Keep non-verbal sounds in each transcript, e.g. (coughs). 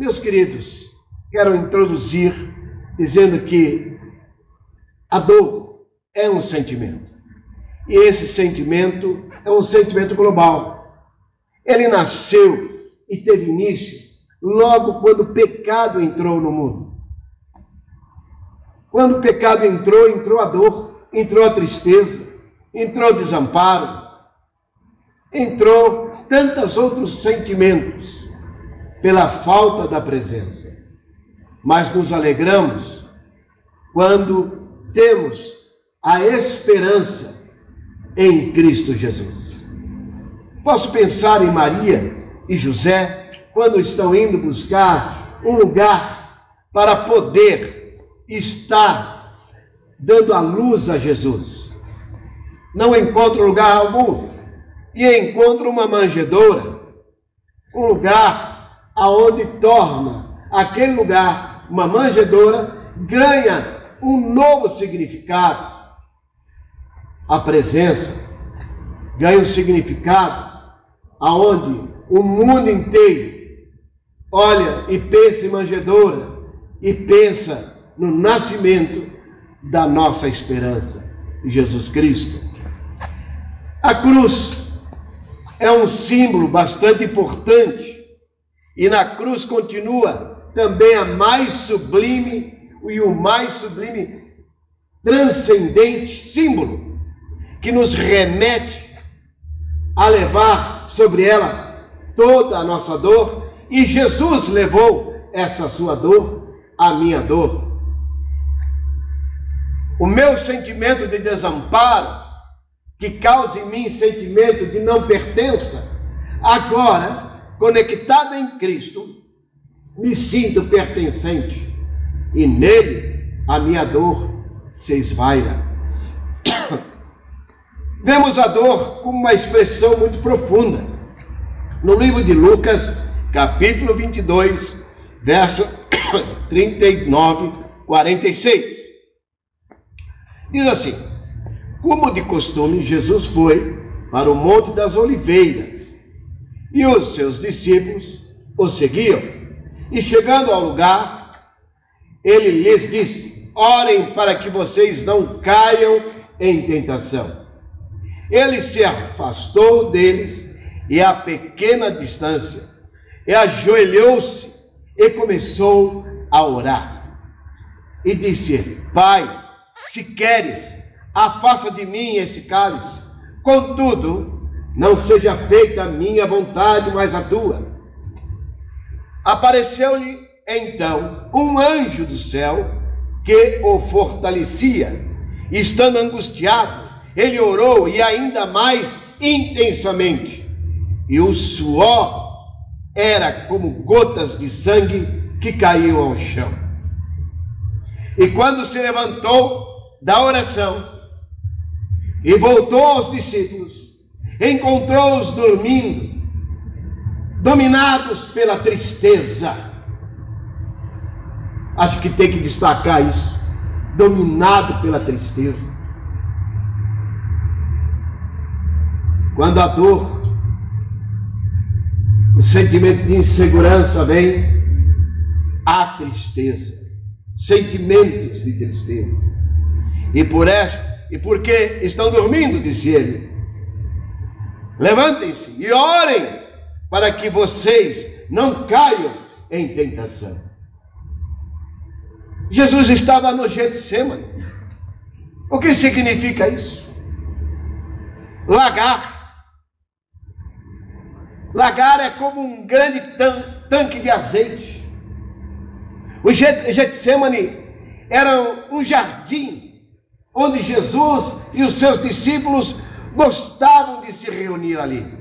Meus queridos, quero introduzir dizendo que a dor é um sentimento. E esse sentimento é um sentimento global. Ele nasceu e teve início logo quando o pecado entrou no mundo. Quando o pecado entrou, entrou a dor, entrou a tristeza, entrou o desamparo, entrou tantos outros sentimentos pela falta da presença. Mas nos alegramos quando temos a esperança em Cristo Jesus. Posso pensar em Maria e José quando estão indo buscar um lugar para poder estar dando a luz a Jesus. Não encontram lugar algum e encontram uma manjedoura, um lugar aonde torna aquele lugar uma manjedoura ganha um novo significado. A presença ganha um significado aonde o mundo inteiro olha e pensa em manjedoura e pensa no nascimento da nossa esperança, Jesus Cristo. A cruz é um símbolo bastante importante e na cruz continua também a mais sublime e o mais sublime transcendente símbolo que nos remete a levar sobre ela toda a nossa dor e Jesus levou essa sua dor, a minha dor. O meu sentimento de desamparo, que causa em mim sentimento de não pertença, agora, conectado em Cristo, me sinto pertencente e nele a minha dor se esvaira. (coughs) Vemos a dor como uma expressão muito profunda. No livro de Lucas, capítulo 22, verso (coughs) 39, 46. Diz assim: Como de costume, Jesus foi para o Monte das Oliveiras e os seus discípulos o seguiam. E chegando ao lugar, ele lhes disse: Orem para que vocês não caiam em tentação. Ele se afastou deles e a pequena distância, e ajoelhou-se e começou a orar. E disse Pai, se queres, afasta de mim esse cálice. Contudo, não seja feita a minha vontade, mas a tua. Apareceu-lhe então um anjo do céu que o fortalecia. Estando angustiado, ele orou e ainda mais intensamente. E o suor era como gotas de sangue que caíam ao chão. E quando se levantou da oração e voltou aos discípulos, encontrou-os dormindo, dominados pela tristeza Acho que tem que destacar isso. Dominado pela tristeza. Quando a dor, o sentimento de insegurança vem, há tristeza, sentimentos de tristeza. E por esta, e porque estão dormindo, disse ele. Levantem-se e orem para que vocês não caiam em tentação. Jesus estava no Getsemane. O que significa isso? Lagar. Lagar é como um grande tan tanque de azeite. O Getsemane era um jardim onde Jesus e os seus discípulos gostavam de se reunir ali.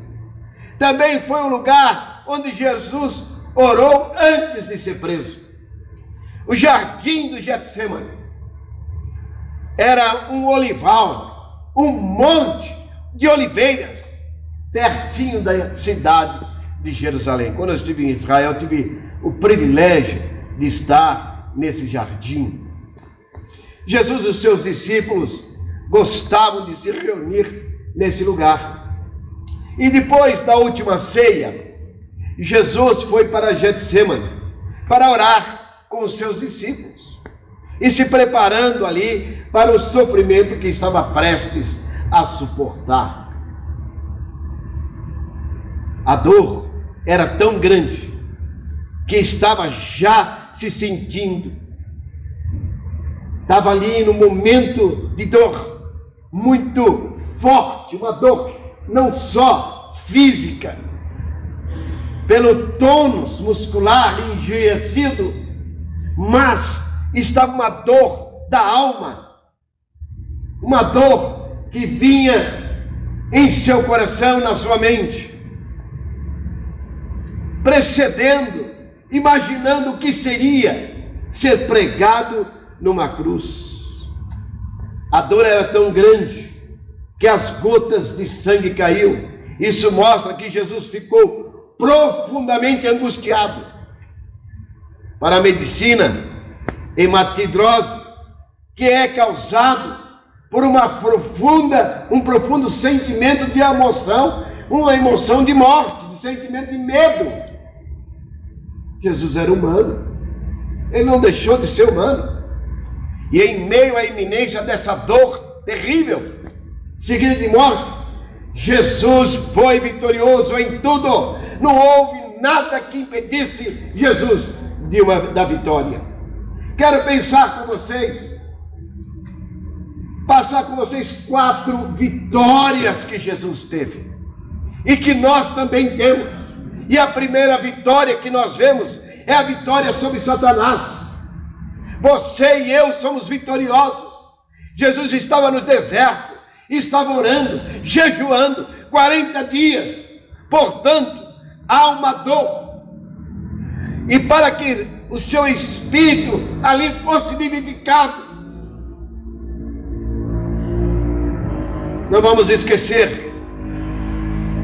Também foi um lugar onde Jesus orou antes de ser preso. O jardim do Getsemane era um olival, um monte de oliveiras, pertinho da cidade de Jerusalém. Quando eu estive em Israel, eu tive o privilégio de estar nesse jardim. Jesus e os seus discípulos gostavam de se reunir nesse lugar. E depois da última ceia, Jesus foi para Getsemane para orar com os seus discípulos e se preparando ali para o sofrimento que estava prestes a suportar. A dor era tão grande que estava já se sentindo, estava ali no momento de dor muito forte, uma dor não só física, pelo tônus muscular enrijecido, mas estava uma dor da alma, uma dor que vinha em seu coração, na sua mente, precedendo, imaginando o que seria ser pregado numa cruz. A dor era tão grande que as gotas de sangue caíam. Isso mostra que Jesus ficou profundamente angustiado. Para a medicina, hematidrose, que é causado por uma profunda, um profundo sentimento de emoção, uma emoção de morte, de sentimento de medo. Jesus era humano. Ele não deixou de ser humano. E em meio à iminência dessa dor terrível, seguida de morte, Jesus foi vitorioso em tudo. Não houve nada que impedisse Jesus de uma, da vitória. Quero pensar com vocês, passar com vocês quatro vitórias que Jesus teve e que nós também temos. E a primeira vitória que nós vemos é a vitória sobre Satanás. Você e eu somos vitoriosos. Jesus estava no deserto, estava orando, jejuando 40 dias. Portanto, há uma dor. E para que o seu espírito ali fosse vivificado. Não vamos esquecer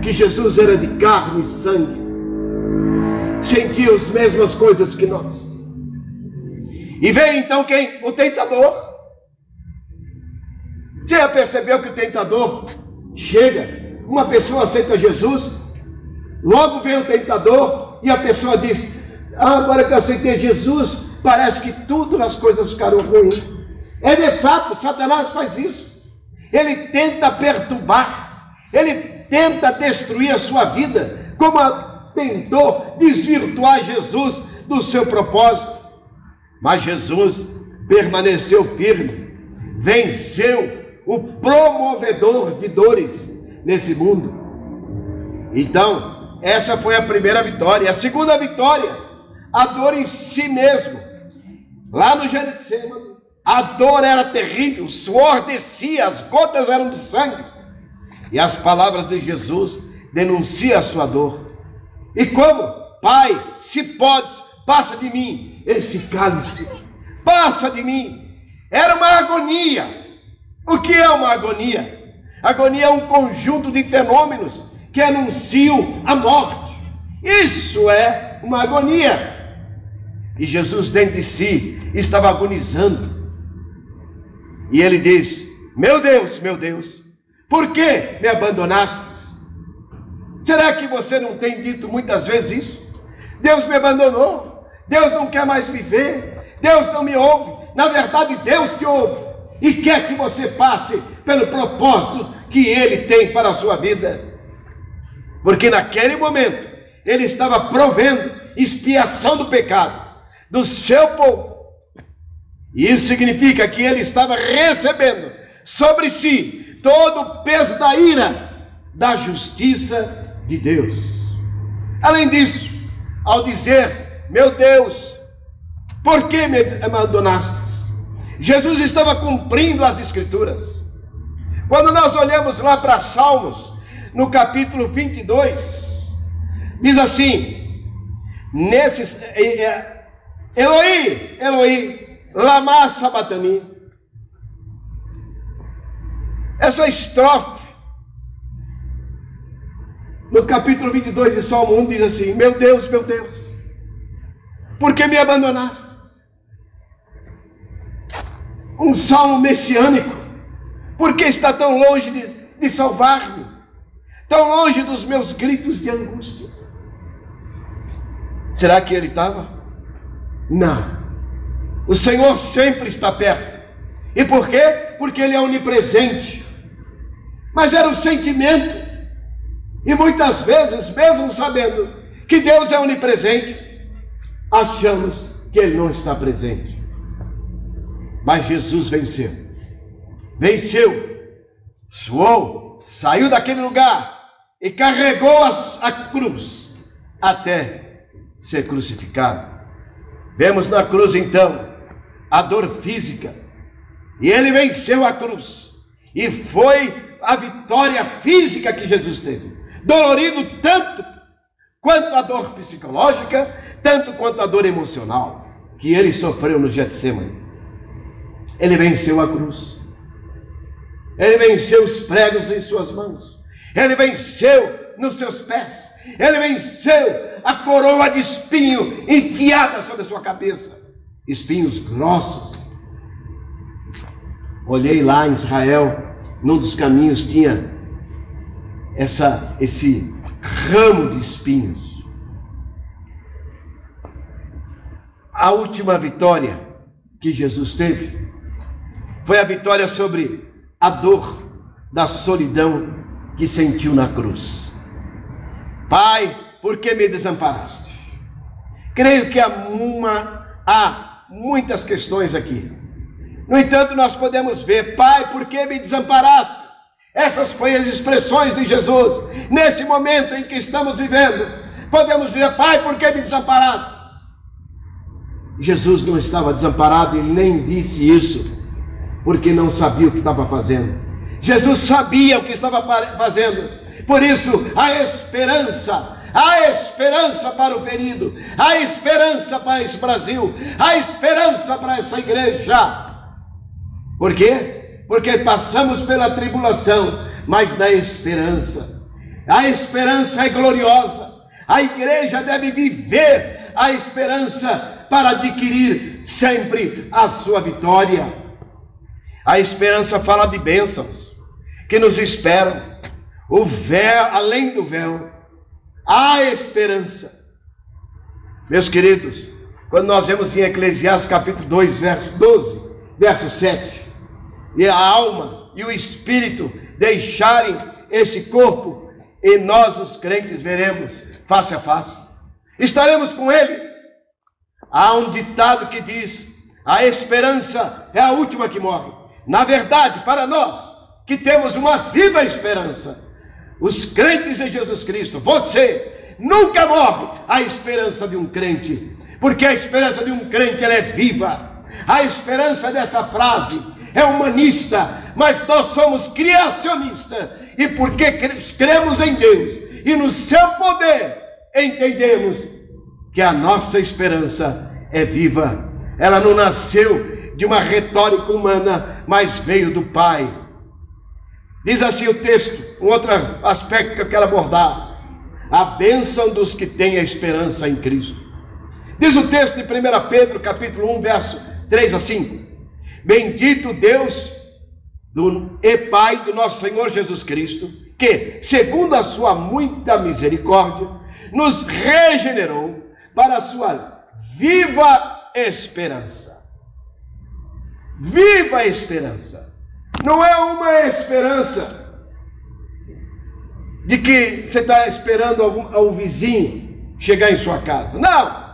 que Jesus era de carne e sangue, sentia as mesmas coisas que nós. E veio então quem? O tentador. Você já percebeu que o tentador chega, uma pessoa aceita Jesus, logo vem o tentador e a pessoa diz: ah, agora que eu aceitei Jesus, parece que tudo as coisas ficaram ruins. É de fato, Satanás faz isso. Ele tenta perturbar, ele tenta destruir a sua vida, como tentou desvirtuar Jesus do seu propósito. Mas Jesus permaneceu firme, venceu o promovedor de dores nesse mundo. Então, essa foi a primeira vitória. A segunda vitória a dor em si mesmo. Lá no Getsemane, a dor era terrível, o suor descia, as gotas eram de sangue. E as palavras de Jesus denunciam a sua dor. E como? Pai, se podes, passa de mim esse cálice. Passa de mim. Era uma agonia. O que é uma agonia? Agonia é um conjunto de fenômenos que anunciam a morte. Isso é uma agonia. E Jesus, dentro de si, estava agonizando. E ele diz: Meu Deus, meu Deus, por que me abandonastes? Será que você não tem dito muitas vezes isso? Deus me abandonou, Deus não quer mais me ver, Deus não me ouve. Na verdade, Deus te ouve e quer que você passe pelo propósito que Ele tem para a sua vida. Porque naquele momento, Ele estava provendo expiação do pecado do seu povo. E isso significa que ele estava recebendo sobre si todo o peso da ira da justiça de Deus. Além disso, ao dizer: Meu Deus, por que me abandonastes? Jesus estava cumprindo as Escrituras. Quando nós olhamos lá para Salmos, no capítulo 22, diz assim: nesses, é, é, Eloí, Eloí, lama sabatani. Essa estrofe, no capítulo 22 de Salmo 1, diz assim: Meu Deus, meu Deus, por que me abandonaste? Um salmo messiânico, por que está tão longe de, de salvar-me? Tão longe dos meus gritos de angústia? Será que ele estava? Não. O Senhor sempre está perto. E por quê? Porque Ele é onipresente. Mas era o sentimento. E muitas vezes, mesmo sabendo que Deus é onipresente, achamos que Ele não está presente. Mas Jesus venceu. Venceu. Suou, saiu daquele lugar e carregou a, a cruz até ser crucificado. Vemos na cruz então a dor física, e ele venceu a cruz, e foi a vitória física que Jesus teve, dolorido tanto quanto a dor psicológica, tanto quanto a dor emocional que ele sofreu no Getsemane. Ele venceu a cruz. Ele venceu os pregos em suas mãos. Ele venceu nos seus pés. Ele venceu a coroa de espinho enfiada sobre a sua cabeça. Espinhos grossos. Olhei lá em Israel, num dos caminhos tinha essa esse ramo de espinhos. A última vitória que Jesus teve foi a vitória sobre a dor da solidão que sentiu na cruz. Pai, por que me desamparaste? Creio que há, uma, há muitas questões aqui. No entanto, nós podemos ver, Pai, por que me desamparaste? Essas foram as expressões de Jesus. Nesse momento em que estamos vivendo, podemos dizer, Pai, por que me desamparaste? Jesus não estava desamparado, ele nem disse isso, porque não sabia o que estava fazendo. Jesus sabia o que estava fazendo. Por isso, a esperança, a esperança para o ferido, a esperança para esse Brasil, a esperança para essa igreja. Por quê? Porque passamos pela tribulação, mas da esperança. A esperança é gloriosa. A igreja deve viver a esperança para adquirir sempre a sua vitória. A esperança fala de bênçãos que nos esperam. O véu, além do véu, há esperança. Meus queridos, quando nós vemos em Eclesiastes capítulo 2, verso 12, verso 7, e a alma e o espírito deixarem esse corpo, e nós os crentes veremos face a face. Estaremos com ele. Há um ditado que diz: a esperança é a última que morre. Na verdade, para nós, que temos uma viva esperança. Os crentes em Jesus Cristo, você nunca morre a esperança de um crente, porque a esperança de um crente ela é viva. A esperança dessa frase é humanista, mas nós somos criacionistas, e porque cremos em Deus? E no seu poder, entendemos que a nossa esperança é viva. Ela não nasceu de uma retórica humana, mas veio do Pai. Diz assim o texto, um outro aspecto que eu quero abordar: a bênção dos que têm a esperança em Cristo. Diz o texto de 1 Pedro, capítulo 1, verso 3 a 5: Bendito Deus do, e Pai do nosso Senhor Jesus Cristo, que, segundo a sua muita misericórdia, nos regenerou para a sua viva esperança. Viva esperança não é uma esperança de que você está esperando algum, o vizinho chegar em sua casa. Não!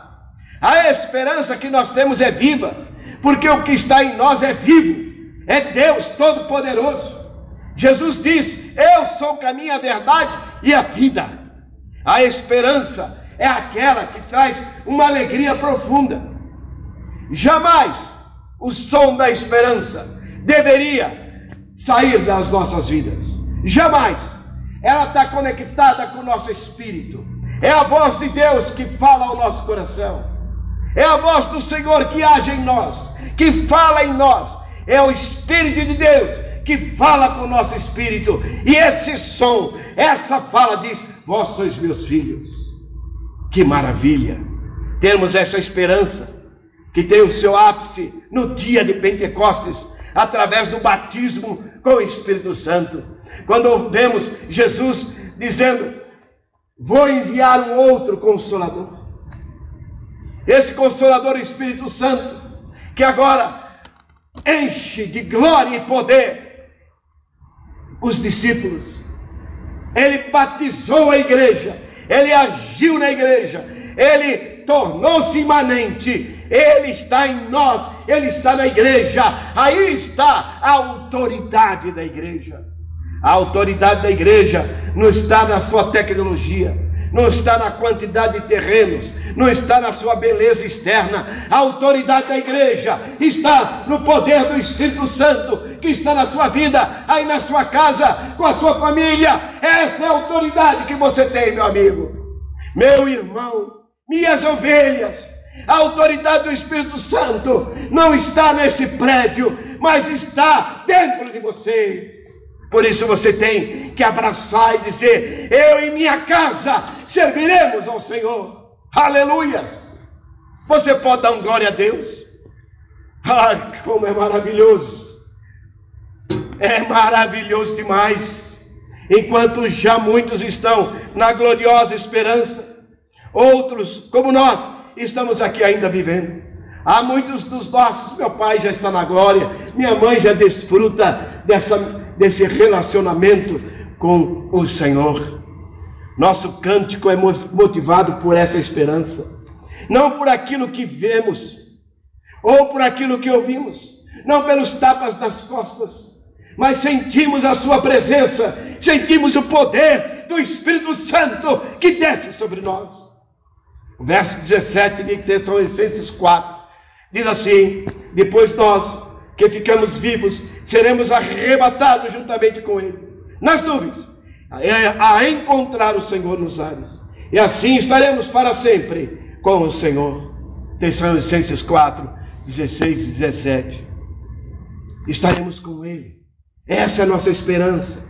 A esperança que nós temos é viva, porque o que está em nós é vivo, é Deus Todo-Poderoso. Jesus diz: Eu sou o caminho, a verdade e a vida. A esperança é aquela que traz uma alegria profunda. Jamais o som da esperança deveria sair das nossas vidas. Jamais. Ela está conectada com o nosso espírito. É a voz de Deus que fala ao nosso coração. É a voz do Senhor que age em nós, que fala em nós. É o Espírito de Deus que fala com o nosso espírito. E esse som, essa fala diz: Vós sois meus filhos. Que maravilha! Termos essa esperança que tem o seu ápice no dia de Pentecostes, através do batismo com o Espírito Santo. Quando vemos Jesus dizendo: Vou enviar um outro consolador. Esse Consolador Espírito Santo, que agora enche de glória e poder os discípulos. Ele batizou a igreja, ele agiu na igreja, ele tornou-se imanente, ele está em nós, ele está na igreja, aí está a autoridade da igreja. A autoridade da igreja não está na sua tecnologia, não está na quantidade de terrenos, não está na sua beleza externa. A autoridade da igreja está no poder do Espírito Santo que está na sua vida, aí na sua casa, com a sua família. Essa é a autoridade que você tem, meu amigo, meu irmão, minhas ovelhas. A autoridade do Espírito Santo não está nesse prédio, mas está dentro de você. Por isso você tem que abraçar e dizer: Eu e minha casa serviremos ao Senhor. Aleluias! Você pode dar um glória a Deus? Ai, como é maravilhoso! É maravilhoso demais. Enquanto já muitos estão na gloriosa esperança, outros, como nós, estamos aqui ainda vivendo. Há muitos dos nossos, meu pai já está na glória, minha mãe já desfruta dessa desse relacionamento com o Senhor. Nosso cântico é motivado por essa esperança, não por aquilo que vemos, ou por aquilo que ouvimos, não pelos tapas nas costas, mas sentimos a Sua presença, sentimos o poder do Espírito Santo que desce sobre nós. O verso 17 de Tessalonicenses 4 diz assim: Depois nós que ficamos vivos, seremos arrebatados juntamente com Ele, nas nuvens, a encontrar o Senhor nos ares. E assim estaremos para sempre com o Senhor. Tessalonicenses 4, 16 e 17. Estaremos com Ele. Essa é a nossa esperança.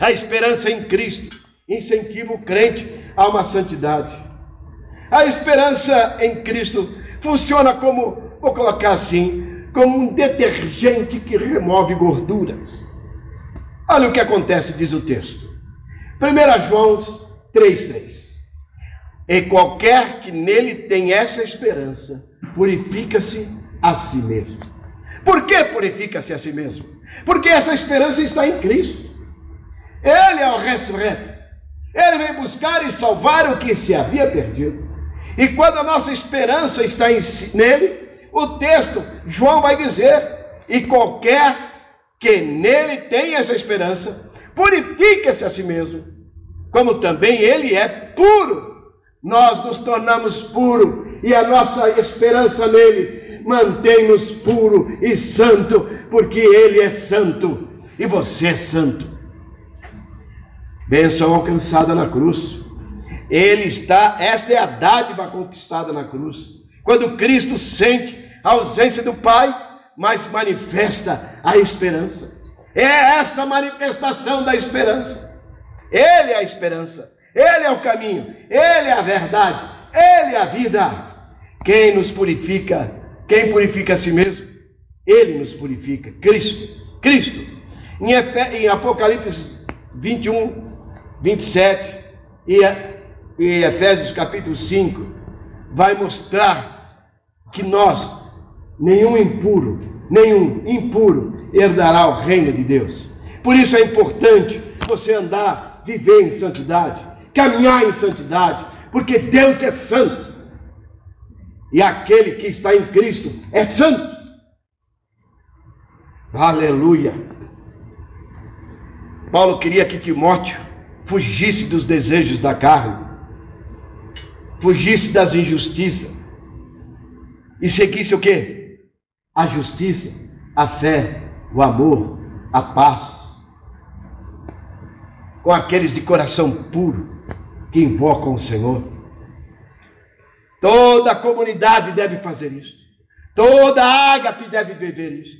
A esperança em Cristo incentiva o crente a uma santidade. A esperança em Cristo funciona como, vou colocar assim, como um detergente que remove gorduras. Olha o que acontece, diz o texto. 1 João 3,3. E qualquer que nele tem essa esperança, purifica-se a si mesmo. Por que purifica-se a si mesmo? Porque essa esperança está em Cristo. Ele é o ressurreto. Ele veio buscar e salvar o que se havia perdido. E quando a nossa esperança está em, nele, o texto, João vai dizer: e qualquer que nele tenha essa esperança, purifica-se a si mesmo, como também ele é puro. Nós nos tornamos puros e a nossa esperança nele mantém-nos puro e santo, porque ele é santo e você é santo. Bênção alcançada na cruz. Ele está, esta é a dádiva conquistada na cruz. Quando Cristo sente a ausência do Pai, mas manifesta a esperança. É essa manifestação da esperança. Ele é a esperança, Ele é o caminho, Ele é a verdade, Ele é a vida. Quem nos purifica, quem purifica a si mesmo, Ele nos purifica. Cristo, Cristo. Em, Efe, em Apocalipse 21, 27 e, e Efésios capítulo 5, vai mostrar que nós nenhum impuro, nenhum impuro herdará o reino de Deus. Por isso é importante você andar, viver em santidade, caminhar em santidade, porque Deus é santo. E aquele que está em Cristo é santo. Aleluia. Paulo queria que Timóteo fugisse dos desejos da carne, fugisse das injustiças e seguisse o quê? a justiça, a fé, o amor, a paz. Com aqueles de coração puro que invocam o Senhor. Toda a comunidade deve fazer isso. Toda a ágape deve viver isso.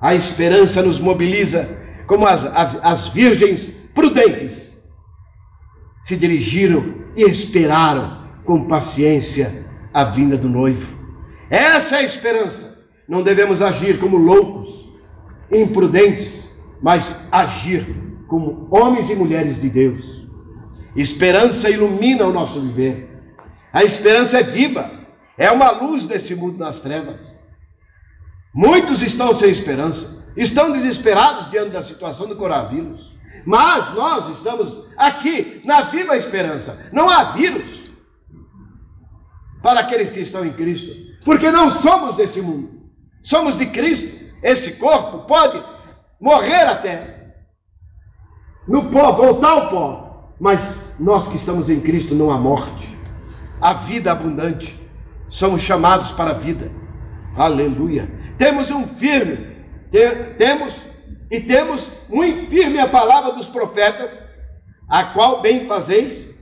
A esperança nos mobiliza como as, as, as virgens prudentes se dirigiram e esperaram com paciência a vinda do noivo. Essa é a esperança não devemos agir como loucos, imprudentes, mas agir como homens e mulheres de Deus. Esperança ilumina o nosso viver. A esperança é viva, é uma luz nesse mundo das trevas. Muitos estão sem esperança, estão desesperados diante da situação do coronavírus. Mas nós estamos aqui na viva esperança. Não há vírus para aqueles que estão em Cristo, porque não somos desse mundo, somos de Cristo. Esse corpo pode morrer até no pó, voltar ao pó, mas nós que estamos em Cristo não há morte, há vida abundante. Somos chamados para a vida. Aleluia. Temos um firme, temos e temos muito firme a palavra dos profetas, a qual bem fazeis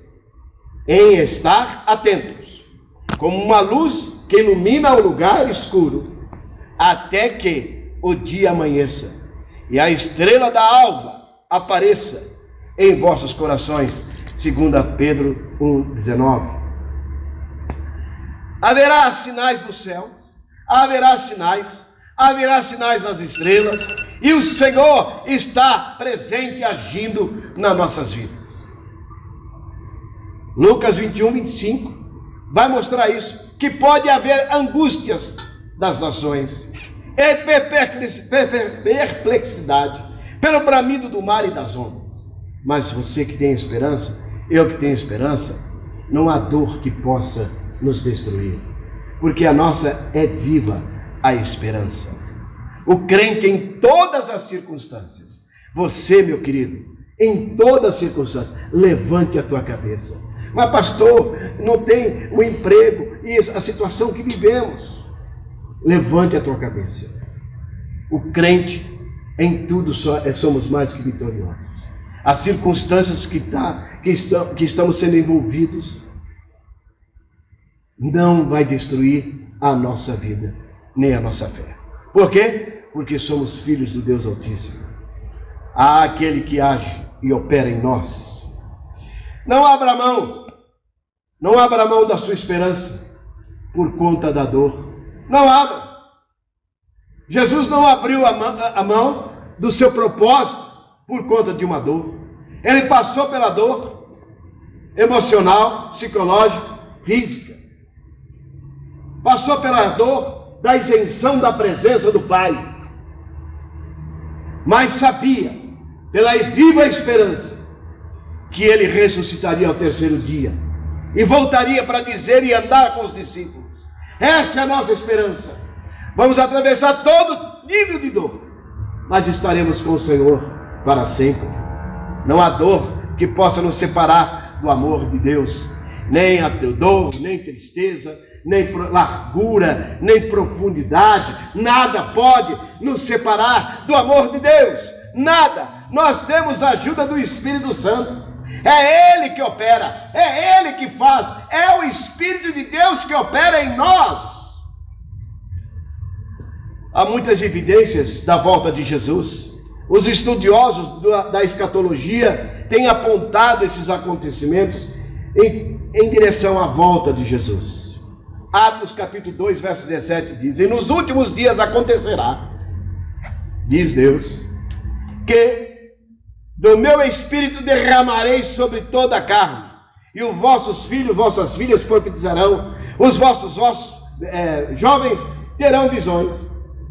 em estar atentos, como uma luz que ilumina o lugar escuro, até que o dia amanheça e a estrela da alva apareça em vossos corações, segundo Pedro 1:19. Haverá sinais no céu, haverá sinais, haverá sinais nas estrelas, e o Senhor está presente agindo nas nossas vidas. Lucas 21, 25 vai mostrar isso, que pode haver angústias das nações, e perplexidade pelo bramido do mar e das ondas. Mas você que tem esperança, eu que tenho esperança, não há dor que possa nos destruir, porque a nossa é viva a esperança. O crente em todas as circunstâncias. Você, meu querido, em todas as circunstâncias, levante a tua cabeça. Mas, pastor, não tem o emprego e a situação que vivemos. Levante a tua cabeça. O crente, em tudo é, somos mais que vitoriosos. As circunstâncias que, tá, que, estão, que estamos sendo envolvidos não vai destruir a nossa vida, nem a nossa fé. Por quê? Porque somos filhos do Deus Altíssimo. Há aquele que age e opera em nós. Não abra mão, não abra mão da sua esperança por conta da dor. Não abra. Jesus não abriu a mão, do seu propósito por conta de uma dor. Ele passou pela dor emocional, psicológica, física. Passou pela dor da isenção da presença do Pai. Mas sabia, pela viva esperança, que ele ressuscitaria ao terceiro dia e voltaria para dizer e andar com os discípulos. Essa é a nossa esperança. Vamos atravessar todo nível de dor, mas estaremos com o Senhor para sempre. Não há dor que possa nos separar do amor de Deus, nem a dor, nem tristeza, nem largura, nem profundidade, nada pode nos separar do amor de Deus. Nada. Nós temos a ajuda do Espírito Santo. É Ele que opera, é Ele que faz, é o Espírito de Deus que opera em nós. Há muitas evidências da volta de Jesus. Os estudiosos da escatologia têm apontado esses acontecimentos em, em direção à volta de Jesus. Atos capítulo 2, verso 17 diz: E nos últimos dias acontecerá, diz Deus, que do meu espírito derramarei sobre toda a carne, e os vossos filhos, vossas filhas profetizarão, os vossos, vossos é, jovens terão visões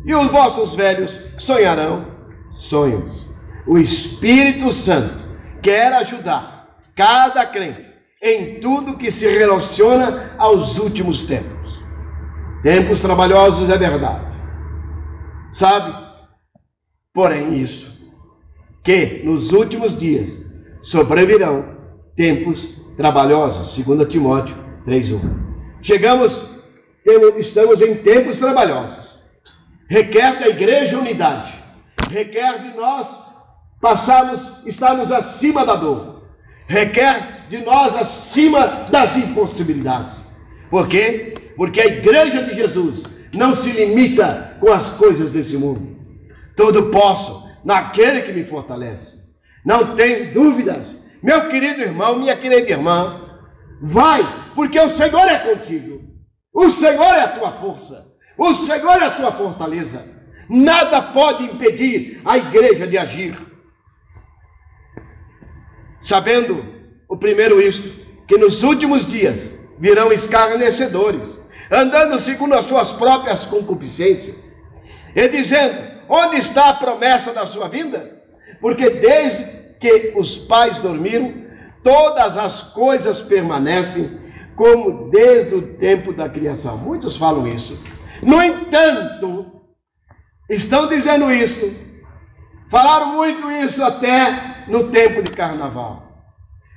e os vossos velhos sonharão sonhos. O Espírito Santo quer ajudar cada crente em tudo que se relaciona aos últimos tempos. Tempos trabalhosos é verdade. Sabe? Porém, isso, que nos últimos dias sobrevirão tempos trabalhosos, segundo Timóteo 3:1. Chegamos, estamos em tempos trabalhosos requer da igreja unidade, requer de nós passarmos, estarmos acima da dor, requer de nós acima das impossibilidades. Por quê? Porque a igreja de Jesus não se limita com as coisas desse mundo. Tudo posso naquele que me fortalece. Não tem dúvidas. Meu querido irmão, minha querida irmã, vai, porque o Senhor é contigo. O Senhor é a tua força. O Senhor é a tua fortaleza. Nada pode impedir a igreja de agir. Sabendo o primeiro isto, que nos últimos dias virão escarnecedores, andando segundo as suas próprias concupiscências, e dizendo: Onde está a promessa da sua vinda? Porque desde que os pais dormiram, todas as coisas permanecem como desde o tempo da criação. Muitos falam isso. No entanto, estão dizendo isso, falaram muito isso até no tempo de carnaval.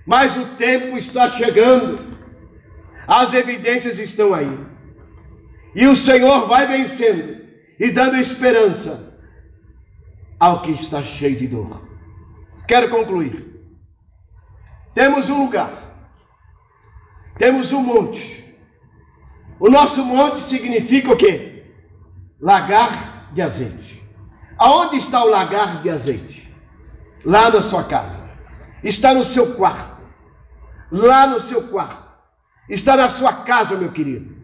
Mas o tempo está chegando, as evidências estão aí, e o Senhor vai vencendo e dando esperança ao que está cheio de dor. Quero concluir. Temos um lugar, temos um monte. O nosso monte significa o quê? Lagar de azeite. Aonde está o lagar de azeite? Lá na sua casa. Está no seu quarto. Lá no seu quarto. Está na sua casa, meu querido.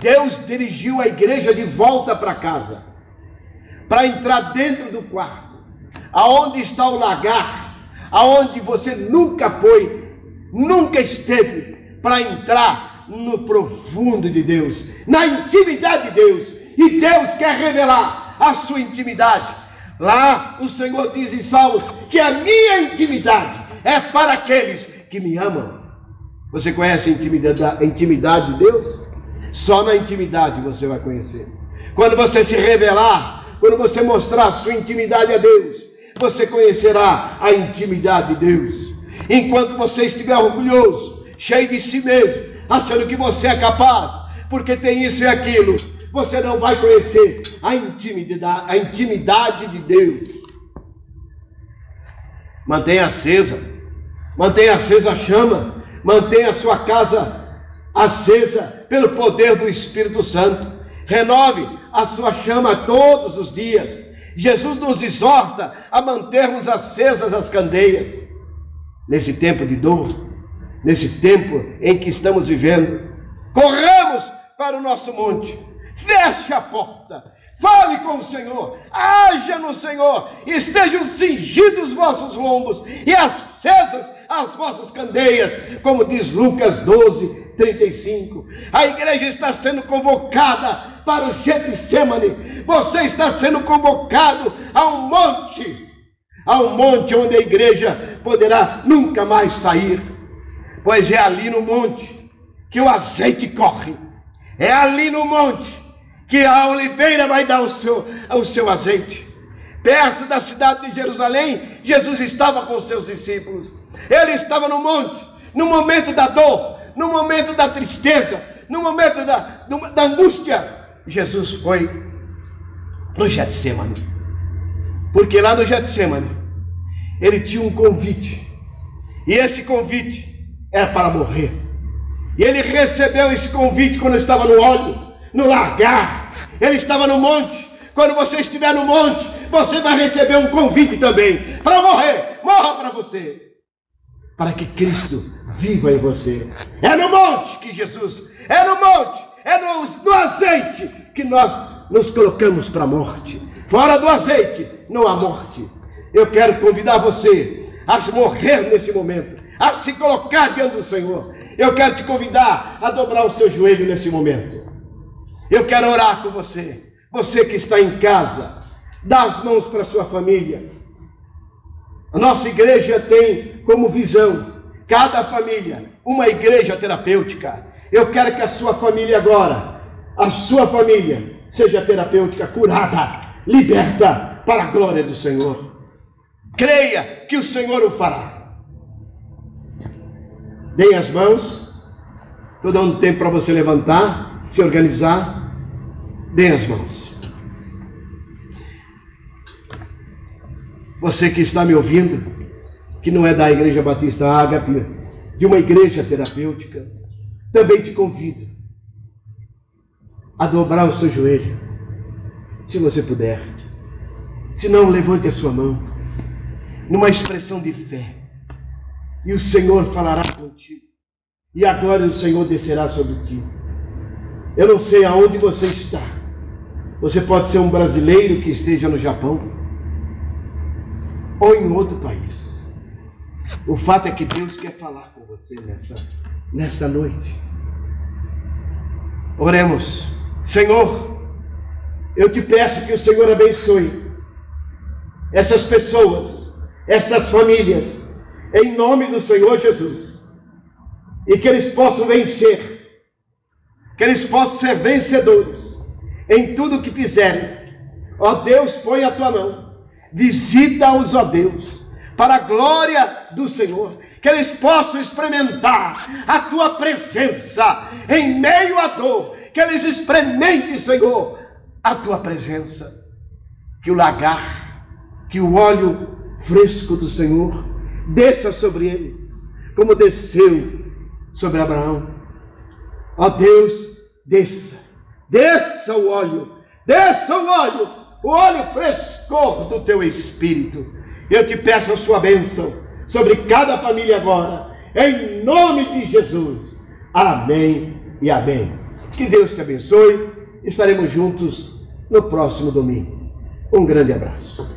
Deus dirigiu a igreja de volta para casa, para entrar dentro do quarto, aonde está o lagar, aonde você nunca foi, nunca esteve, para entrar no profundo de Deus, na intimidade de Deus, e Deus quer revelar a sua intimidade. Lá o Senhor diz em Salmos que a minha intimidade é para aqueles que me amam. Você conhece a intimidade, a intimidade de Deus? Só na intimidade você vai conhecer. Quando você se revelar, quando você mostrar a sua intimidade a Deus, você conhecerá a intimidade de Deus. Enquanto você estiver orgulhoso, cheio de si mesmo, achando que você é capaz, porque tem isso e aquilo, você não vai conhecer a intimidade, a intimidade de Deus. Mantenha acesa, mantenha acesa a chama, mantenha a sua casa acesa pelo poder do Espírito Santo. Renove a sua chama todos os dias. Jesus nos exorta a mantermos acesas as candeias. Nesse tempo de dor, nesse tempo em que estamos vivendo, corramos para o nosso monte. Feche a porta. Fale com o Senhor, haja no Senhor, estejam cingidos os vossos lombos e acesas as vossas candeias, como diz Lucas 12, 35. A igreja está sendo convocada para o Getsemane. Você está sendo convocado a um monte, a um monte onde a igreja poderá nunca mais sair. Pois é ali no monte que o azeite corre. É ali no monte que a oliveira vai dar o seu, o seu azeite. Perto da cidade de Jerusalém, Jesus estava com seus discípulos. Ele estava no monte, no momento da dor, no momento da tristeza, no momento da, da angústia, Jesus foi para o Getsemane. Porque lá no Getsemane, ele tinha um convite. E esse convite era para morrer. E ele recebeu esse convite quando estava no óleo, no largar. Ele estava no monte. Quando você estiver no monte, você vai receber um convite também para morrer. Morra para você para que Cristo viva em você. É no monte que Jesus, é no monte, é no, no azeite que nós nos colocamos para a morte. Fora do azeite não há morte. Eu quero convidar você a morrer nesse momento, a se colocar diante do Senhor. Eu quero te convidar a dobrar o seu joelho nesse momento. Eu quero orar com você. Você que está em casa, dá as mãos para a sua família. A nossa igreja tem como visão cada família uma igreja terapêutica. Eu quero que a sua família agora, a sua família, seja terapêutica, curada, liberta para a glória do Senhor. Creia que o Senhor o fará. Deem as mãos. Estou dando tempo para você levantar, se organizar. Deem as mãos. Você que está me ouvindo, que não é da Igreja Batista Ágape, de uma igreja terapêutica, também te convido a dobrar o seu joelho, se você puder. Se não, levante a sua mão, numa expressão de fé, e o Senhor falará contigo, e agora o Senhor descerá sobre ti. Eu não sei aonde você está. Você pode ser um brasileiro que esteja no Japão ou em outro país. O fato é que Deus quer falar com você nessa, nessa noite. Oremos. Senhor, eu te peço que o Senhor abençoe essas pessoas, essas famílias, em nome do Senhor Jesus, e que eles possam vencer, que eles possam ser vencedores em tudo que fizerem. Ó Deus, põe a tua mão, visita-os, ó Deus, para a glória do Senhor, que eles possam experimentar a tua presença em meio à dor, que eles experimentem, Senhor, a tua presença, que o lagar, que o óleo fresco do Senhor desça sobre eles, como desceu sobre Abraão. Ó Deus, desça, desça o óleo, desça o óleo, o óleo frescor do teu espírito. Eu te peço a sua bênção sobre cada família agora, em nome de Jesus. Amém e amém. Que Deus te abençoe. Estaremos juntos no próximo domingo. Um grande abraço.